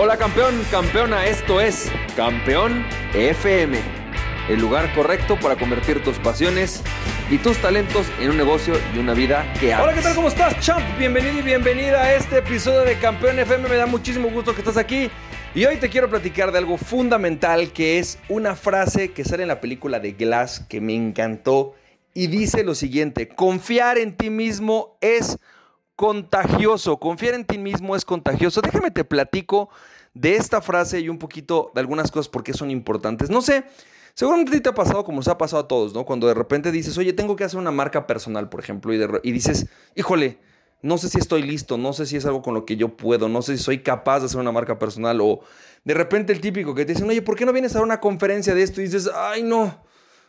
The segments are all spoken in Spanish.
Hola campeón, campeona, esto es Campeón FM, el lugar correcto para convertir tus pasiones y tus talentos en un negocio y una vida que ames. Hola, ¿qué tal? ¿Cómo estás, champ? Bienvenido y bienvenida a este episodio de Campeón FM. Me da muchísimo gusto que estás aquí. Y hoy te quiero platicar de algo fundamental que es una frase que sale en la película de Glass que me encantó y dice lo siguiente, confiar en ti mismo es contagioso. Confiar en ti mismo es contagioso. Déjame te platico de esta frase y un poquito de algunas cosas porque son importantes. No sé, seguramente te ha pasado como se ha pasado a todos, ¿no? Cuando de repente dices, oye, tengo que hacer una marca personal, por ejemplo, y, y dices, híjole, no sé si estoy listo, no sé si es algo con lo que yo puedo, no sé si soy capaz de hacer una marca personal o de repente el típico que te dicen, oye, ¿por qué no vienes a una conferencia de esto? Y dices, ay, no,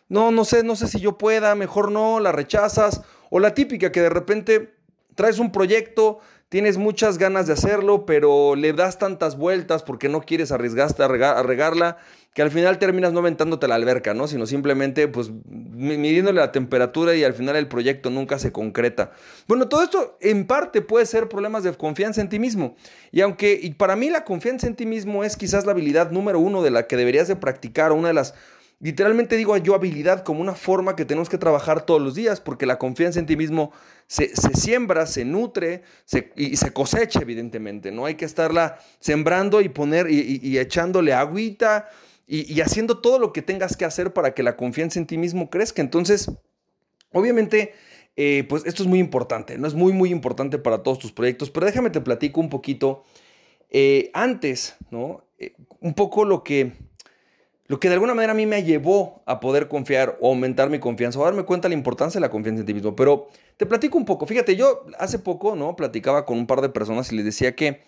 no, no sé, no sé si yo pueda, mejor no, la rechazas. O la típica que de repente traes un proyecto, tienes muchas ganas de hacerlo, pero le das tantas vueltas porque no quieres arriesgarte a, regarla, que al final terminas no aventándote la alberca, ¿no? Sino simplemente, pues, midiéndole la temperatura y al final el proyecto nunca se concreta. Bueno, todo esto en parte puede ser problemas de confianza en ti mismo. Y aunque, y para mí la confianza en ti mismo es quizás la habilidad número uno de la que deberías de practicar, una de las Literalmente digo yo habilidad como una forma que tenemos que trabajar todos los días, porque la confianza en ti mismo se, siembra, se nutre y se cosecha, evidentemente. No hay que estarla sembrando y poner y, echándole agüita y, haciendo todo lo que tengas que hacer para que la confianza en ti mismo crezca. Entonces, obviamente, eh, pues esto es muy importante, ¿no? Es muy, muy importante para todos tus proyectos, pero déjame te platico un poquito. Eh, antes, ¿no? Eh, un poco lo que lo que de alguna manera a mí me llevó a poder confiar o aumentar mi confianza o darme cuenta de la importancia de la confianza en ti mismo. Pero te platico un poco. Fíjate, yo hace poco, ¿no? Platicaba con un par de personas y les decía que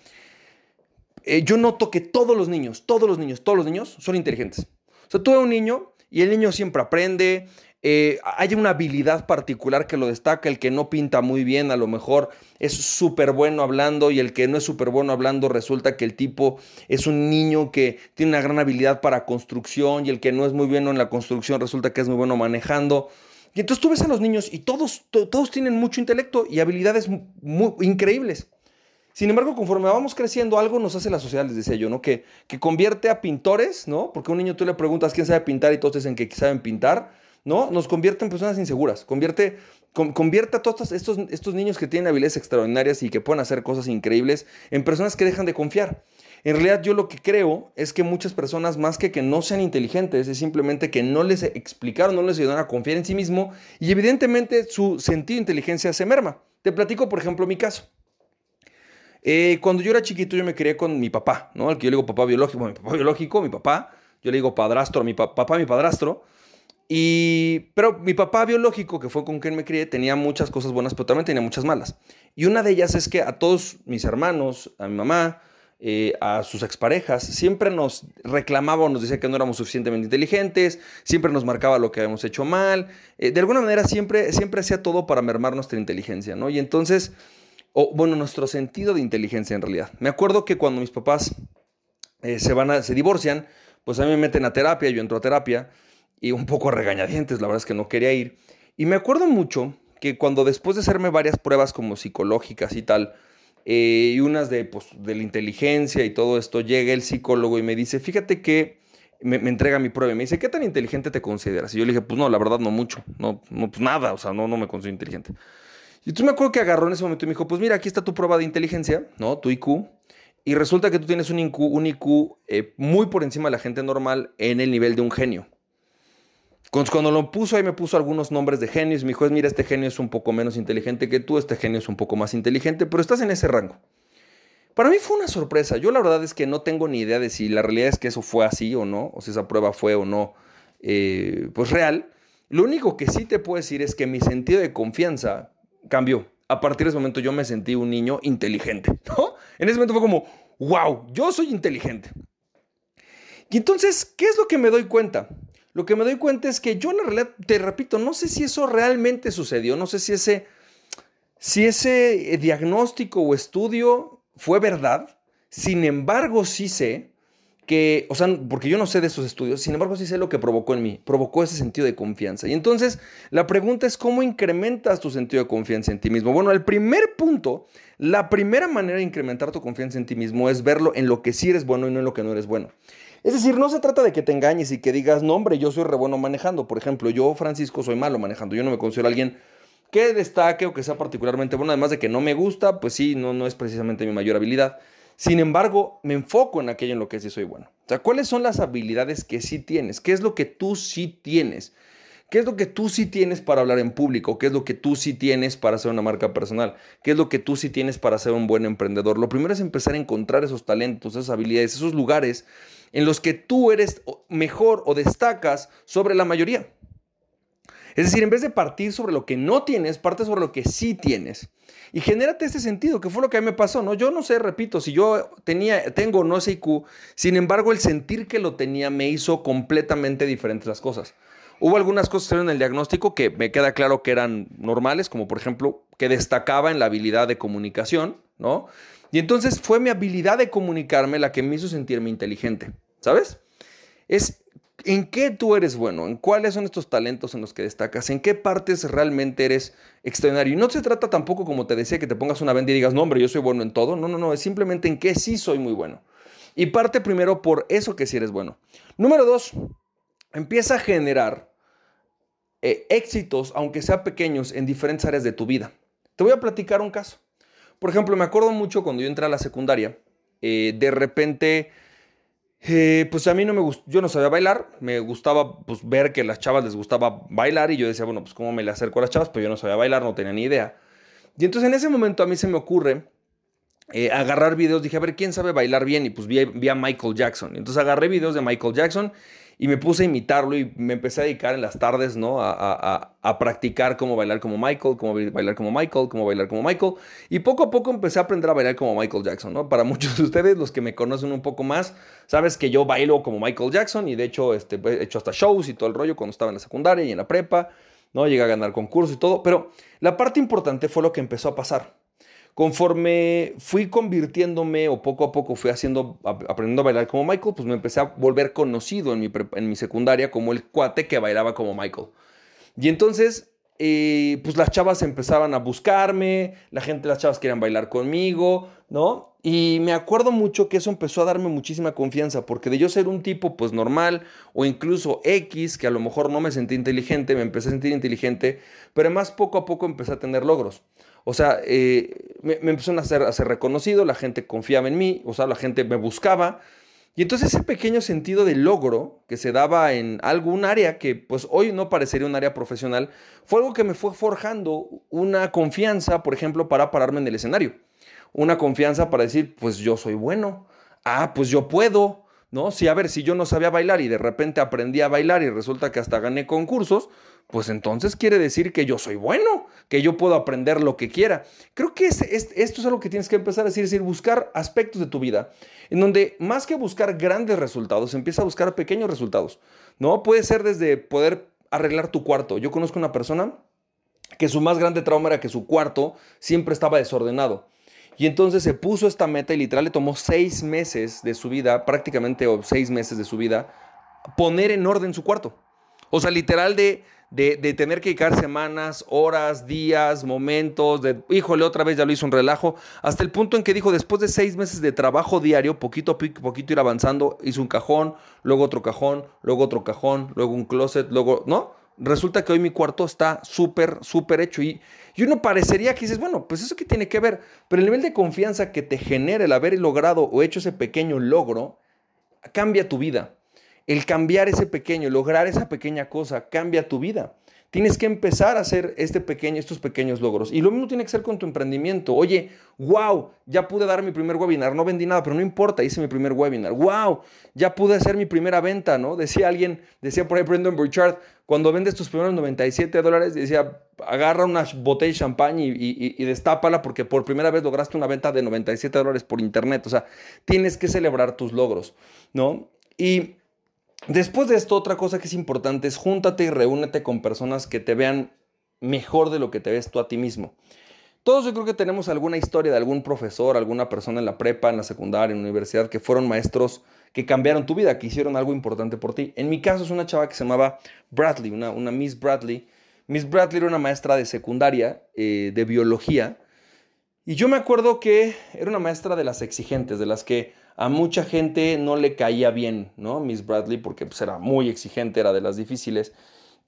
eh, yo noto que todos los niños, todos los niños, todos los niños son inteligentes. O sea, tú ves un niño y el niño siempre aprende, eh, hay una habilidad particular que lo destaca, el que no pinta muy bien a lo mejor es súper bueno hablando y el que no es súper bueno hablando resulta que el tipo es un niño que tiene una gran habilidad para construcción y el que no es muy bueno en la construcción resulta que es muy bueno manejando. Y entonces tú ves a los niños y todos, todos tienen mucho intelecto y habilidades increíbles. Sin embargo, conforme vamos creciendo, algo nos hace la sociedad, les decía yo, ¿no? Que, que convierte a pintores, ¿no? Porque a un niño tú le preguntas quién sabe pintar y todos dicen que saben pintar ¿no? Nos convierte en personas inseguras, convierte, a todos estos, estos niños que tienen habilidades extraordinarias y que pueden hacer cosas increíbles en personas que dejan de confiar. En realidad yo lo que creo es que muchas personas, más que que no sean inteligentes, es simplemente que no les explicaron, no les ayudaron a confiar en sí mismo y evidentemente su sentido de inteligencia se merma. Te platico, por ejemplo, mi caso. Eh, cuando yo era chiquito yo me crié con mi papá, ¿no? Al que yo le digo papá biológico, mi papá biológico, mi papá, yo le digo padrastro mi papá, mi padrastro. Y, pero mi papá biológico, que fue con quien me crié, tenía muchas cosas buenas, pero también tenía muchas malas. Y una de ellas es que a todos mis hermanos, a mi mamá, eh, a sus exparejas, siempre nos reclamaba o nos decía que no éramos suficientemente inteligentes, siempre nos marcaba lo que habíamos hecho mal. Eh, de alguna manera siempre, siempre hacía todo para mermar nuestra inteligencia, ¿no? Y entonces, o bueno, nuestro sentido de inteligencia en realidad. Me acuerdo que cuando mis papás eh, se, van se divorcian, pues a mí me meten a terapia, yo entro a terapia y un poco regañadientes, la verdad es que no quería ir. Y me acuerdo mucho que cuando después de hacerme varias pruebas como psicológicas y tal, eh, y unas de, pues, de la inteligencia y todo esto, llega el psicólogo y me dice, fíjate que me, entrega mi prueba y me dice, ¿qué tan inteligente te consideras? Y yo le dije, pues no, la verdad no mucho, no, no pues nada, o sea, no, no me considero inteligente. Y tú me acuerdo que agarró en ese momento y me dijo, pues mira, aquí está tu prueba de inteligencia, ¿no? Tu IQ. Y resulta que tú tienes un IQ, un IQ eh, muy por encima de la gente normal en el nivel de un genio. Cuando lo puso ahí me puso algunos nombres de genios. Me dijo, mira, este genio es un poco menos inteligente que tú, este genio es un poco más inteligente, pero estás en ese rango. Para mí fue una sorpresa. Yo la verdad es que no tengo ni idea de si la realidad es que eso fue así o no, o si esa prueba fue o no, eh, pues real. Lo único que sí te puedo decir es que mi sentido de confianza cambió. A partir de ese momento yo me sentí un niño inteligente, ¿no? En ese momento fue como, wow, yo soy inteligente. Y entonces, ¿qué es lo que me doy cuenta? Lo que me doy cuenta es que yo en realidad, te repito, no sé si eso realmente sucedió, no sé si ese, si ese diagnóstico o estudio fue verdad, sin embargo sí sé que, o sea, porque yo no sé de esos estudios, sin embargo sí sé lo que provocó en mí, provocó ese sentido de confianza. Y entonces la pregunta es cómo incrementas tu sentido de confianza en ti mismo. Bueno, el primer punto, la primera manera de incrementar tu confianza en ti mismo es verlo en lo que sí eres bueno y no en lo que no eres bueno. Es decir, no se trata de que te engañes y que digas, no hombre, yo soy re bueno manejando. Por ejemplo, yo, Francisco, soy malo manejando. Yo no me considero alguien que destaque o que sea particularmente bueno. Además de que no me gusta, pues sí, no, no es precisamente mi mayor habilidad. Sin embargo, me enfoco en aquello en lo que sí soy bueno. O sea, ¿cuáles son las habilidades que sí tienes? ¿Qué es lo que tú sí tienes? ¿Qué es lo que tú sí tienes para hablar en público? ¿Qué es lo que tú sí tienes para hacer una marca personal? ¿Qué es lo que tú sí tienes para ser un buen emprendedor? Lo primero es empezar a encontrar esos talentos, esas habilidades, esos lugares en los que tú eres mejor o destacas sobre la mayoría. Es decir, en vez de partir sobre lo que no tienes, parte sobre lo que sí tienes. Y genérate este sentido, que fue lo que a mí me pasó, ¿no? Yo no sé, repito, si yo tenía, tengo no sé IQ, sin embargo, el sentir que lo tenía me hizo completamente diferentes las cosas. Hubo algunas cosas en el diagnóstico que me queda claro que eran normales, como por ejemplo que destacaba en la habilidad de comunicación, ¿no? Y entonces fue mi habilidad de comunicarme la que me hizo sentirme inteligente, ¿sabes? Es en qué tú eres bueno, en cuáles son estos talentos en los que destacas, en qué partes realmente eres extraordinario. Y no se trata tampoco, como te decía, que te pongas una venda y digas, no, hombre, yo soy bueno en todo. No, no, no, es simplemente en qué sí soy muy bueno. Y parte primero por eso que sí eres bueno. Número dos, empieza a generar eh, éxitos, aunque sean pequeños, en diferentes áreas de tu vida. Te voy a platicar un caso. Por ejemplo, me acuerdo mucho cuando yo entré a la secundaria, eh, de repente eh, pues a mí no me gustó, yo no sabía bailar, me gustaba pues, ver que a las chavas les gustaba bailar y yo decía, bueno, pues cómo me le acerco a las chavas, pues yo no sabía bailar, no tenía ni idea. Y entonces en ese momento a mí se me ocurre eh, agarrar videos, dije, a ver, ¿quién sabe bailar bien? Y pues vi, vi a Michael Jackson. Entonces agarré videos de Michael Jackson y me puse a imitarlo y me empecé a dedicar en las tardes, ¿no? A, a, practicar cómo bailar como Michael, cómo bailar como Michael, cómo bailar como Michael. Y poco a poco empecé a aprender a bailar como Michael Jackson, ¿no? Para muchos de ustedes, los que me conocen un poco más, sabes que yo bailo como Michael Jackson y de hecho este, he hecho hasta shows y todo el rollo cuando estaba en la secundaria y en la prepa, ¿no? Llegué a ganar concursos y todo, pero la parte importante fue lo que empezó a pasar. Conforme fui convirtiéndome o poco a poco fui haciendo, aprendiendo a bailar como Michael, pues me empecé a volver conocido en mi, en mi secundaria como el cuate que bailaba como Michael. Y entonces, eh, pues las chavas empezaban a buscarme, la gente, las chavas querían bailar conmigo, ¿no? Y me acuerdo mucho que eso empezó a darme muchísima confianza, porque de yo ser un tipo pues normal o incluso X, que a lo mejor no me sentí inteligente, me empecé a sentir inteligente, pero además poco a poco empecé a tener logros. O sea, eh, me, me, empezaron a ser, a reconocido, la gente confiaba en mí, o sea, la gente me buscaba. Y entonces ese pequeño sentido de logro que se daba en algún área que pues hoy no parecería un área profesional, fue algo que me fue forjando una confianza, por ejemplo, para pararme en el escenario. Una confianza para decir, pues yo soy bueno, ah, pues yo puedo, ¿no? Si a ver, si yo no sabía bailar y de repente aprendí a bailar y resulta que hasta gané concursos, pues entonces quiere decir que yo soy bueno, que yo puedo aprender lo que quiera. Creo que esto es algo que tienes que empezar a decir, es decir, buscar aspectos de tu vida en donde más que buscar grandes resultados, empieza a buscar pequeños resultados. No puede ser desde poder arreglar tu cuarto. Yo conozco una persona que su más grande trauma era que su cuarto siempre estaba desordenado. Y entonces se puso esta meta y literal le tomó seis meses de su vida, prácticamente o seis meses de su vida, poner en orden su cuarto. O sea, literal de de, tener que dedicar semanas, horas, días, momentos, de, híjole, otra vez ya lo hizo un relajo, hasta el punto en que dijo, después de seis meses de trabajo diario, poquito a poquito ir avanzando, hizo un cajón, luego otro cajón, luego otro cajón, luego un closet, luego, ¿no? Resulta que hoy mi cuarto está súper, súper hecho y, y uno parecería que dices, bueno, pues eso que tiene que ver, pero el nivel de confianza que te genera el haber logrado o hecho ese pequeño logro, cambia tu vida. El cambiar ese pequeño, lograr esa pequeña cosa, cambia tu vida. Tienes que empezar a hacer este pequeño, estos pequeños logros. Y lo mismo tiene que ser con tu emprendimiento. Oye, wow, ya pude dar mi primer webinar. No vendí nada, pero no importa, hice mi primer webinar. Wow, ya pude hacer mi primera venta, ¿no? Decía alguien, decía por ahí Brendan Burchard, cuando vendes tus primeros 97 dólares, decía, agarra una botella de champán y, y, destápala porque por primera vez lograste una venta de 97 dólares por internet. O sea, tienes que celebrar tus logros, ¿no? Y Después de esto, otra cosa que es importante es júntate y reúnete con personas que te vean mejor de lo que te ves tú a ti mismo. Todos yo creo que tenemos alguna historia de algún profesor, alguna persona en la prepa, en la secundaria, en la universidad, que fueron maestros que cambiaron tu vida, que hicieron algo importante por ti. En mi caso es una chava que se llamaba Bradley, una, Miss Bradley. Miss Bradley era una maestra de secundaria eh, de biología. Y yo me acuerdo que era una maestra de las exigentes, de las que a mucha gente no le caía bien, ¿no? Miss Bradley, porque pues, era muy exigente, era de las difíciles.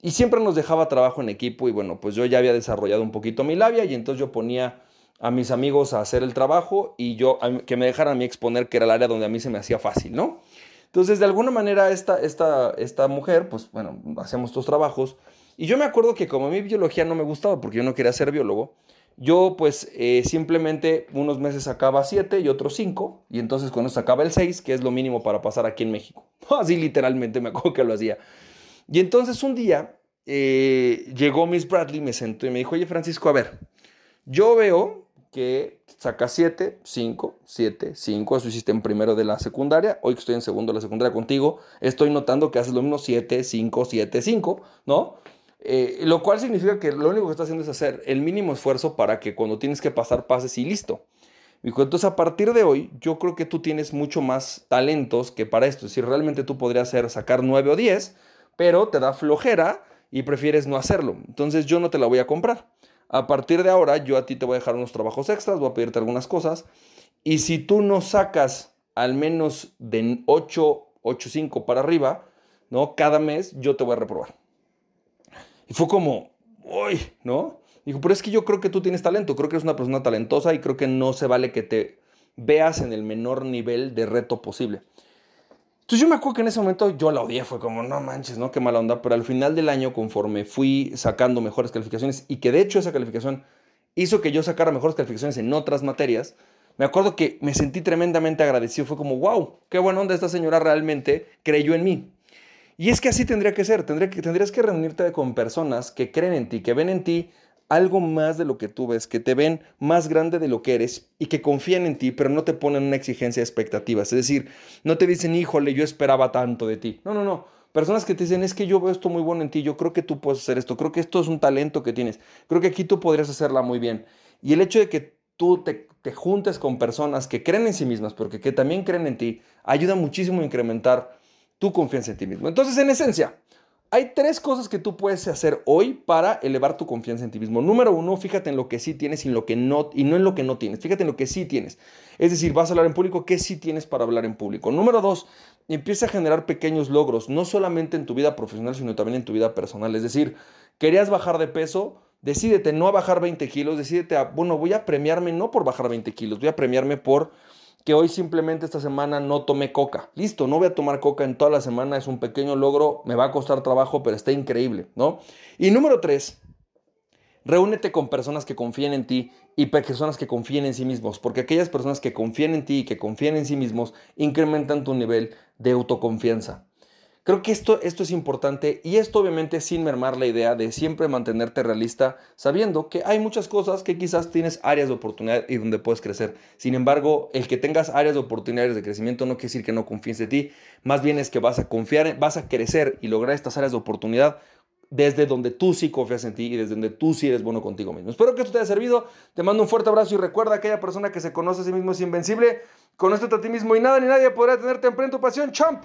Y siempre nos dejaba trabajo en equipo y bueno, pues yo ya había desarrollado un poquito mi labia y entonces yo ponía a mis amigos a hacer el trabajo y yo que me dejaran a mí exponer que era el área donde a mí se me hacía fácil, ¿no? Entonces, de alguna manera, esta, esta, esta mujer, pues bueno, hacíamos estos trabajos. Y yo me acuerdo que como a mí biología no me gustaba porque yo no quería ser biólogo, yo pues eh, simplemente unos meses sacaba siete y otros cinco, y entonces eso sacaba el 6, que es lo mínimo para pasar aquí en México. Así literalmente me acuerdo que lo hacía. Y entonces un día eh, llegó Miss Bradley, me sentó y me dijo, oye Francisco, a ver, yo veo que saca 7, 5, 7, 5, eso hiciste en primero de la secundaria, hoy que estoy en segundo de la secundaria contigo, estoy notando que haces lo mismo 7, 5, 7, 5, ¿no? Eh, lo cual significa que lo único que estás haciendo es hacer el mínimo esfuerzo para que cuando tienes que pasar pases y listo. Entonces a partir de hoy, yo creo que tú tienes mucho más talentos que para esto. Si realmente tú podrías hacer, sacar 9 o 10, pero te da flojera y prefieres no hacerlo. Entonces yo no te la voy a comprar. A partir de ahora yo a ti te voy a dejar unos trabajos extras, voy a pedirte algunas cosas. Y si tú no sacas al menos de 8, 8, 5 para arriba, ¿no? Cada mes yo te voy a reprobar. Y fue como, uy, ¿no? Dijo, pero es que yo creo que tú tienes talento, creo que eres una persona talentosa y creo que no se vale que te veas en el menor nivel de reto posible. Entonces yo me acuerdo que en ese momento yo la odié, fue como, no manches, ¿no? Qué mala onda, pero al final del año, conforme fui sacando mejores calificaciones y que de hecho esa calificación hizo que yo sacara mejores calificaciones en otras materias, me acuerdo que me sentí tremendamente agradecido, fue como, wow, qué buena onda esta señora realmente creyó en mí. Y es que así tendría que ser, tendrías que reunirte con personas que creen en ti, que ven en ti algo más de lo que tú ves, que te ven más grande de lo que eres y que confían en ti, pero no te ponen una exigencia de expectativas. Es decir, no te dicen, híjole, yo esperaba tanto de ti. No, no, no. Personas que te dicen, es que yo veo esto muy bueno en ti, yo creo que tú puedes hacer esto, creo que esto es un talento que tienes, creo que aquí tú podrías hacerla muy bien. Y el hecho de que tú te, te juntes con personas que creen en sí mismas, porque que también creen en ti, ayuda muchísimo a incrementar tu confianza en ti mismo. Entonces, en esencia, hay tres cosas que tú puedes hacer hoy para elevar tu confianza en ti mismo. Número uno, fíjate en lo que sí tienes y, en lo que no, y no en lo que no tienes. Fíjate en lo que sí tienes. Es decir, vas a hablar en público, ¿qué sí tienes para hablar en público? Número dos, empieza a generar pequeños logros, no solamente en tu vida profesional, sino también en tu vida personal. Es decir, querías bajar de peso, decídete no a bajar 20 kilos, decídete a, bueno, voy a premiarme no por bajar 20 kilos, voy a premiarme por que hoy simplemente esta semana no tomé coca. Listo, no voy a tomar coca en toda la semana, es un pequeño logro, me va a costar trabajo, pero está increíble, ¿no? Y número tres, reúnete con personas que confíen en ti y personas que confíen en sí mismos, porque aquellas personas que confían en ti y que confían en sí mismos incrementan tu nivel de autoconfianza. Creo que esto, esto es importante y esto obviamente sin mermar la idea de siempre mantenerte realista, sabiendo que hay muchas cosas que quizás tienes áreas de oportunidad y donde puedes crecer. Sin embargo, el que tengas áreas de oportunidades de crecimiento no quiere decir que no confíes en ti, más bien es que vas a confiar, vas a crecer y lograr estas áreas de oportunidad desde donde tú sí confías en ti y desde donde tú sí eres bueno contigo mismo. Espero que esto te haya servido. Te mando un fuerte abrazo y recuerda aquella persona que se conoce a sí mismo es invencible. Conócete a ti mismo y nada ni nadie podrá tenerte en pleno pasión. Champ.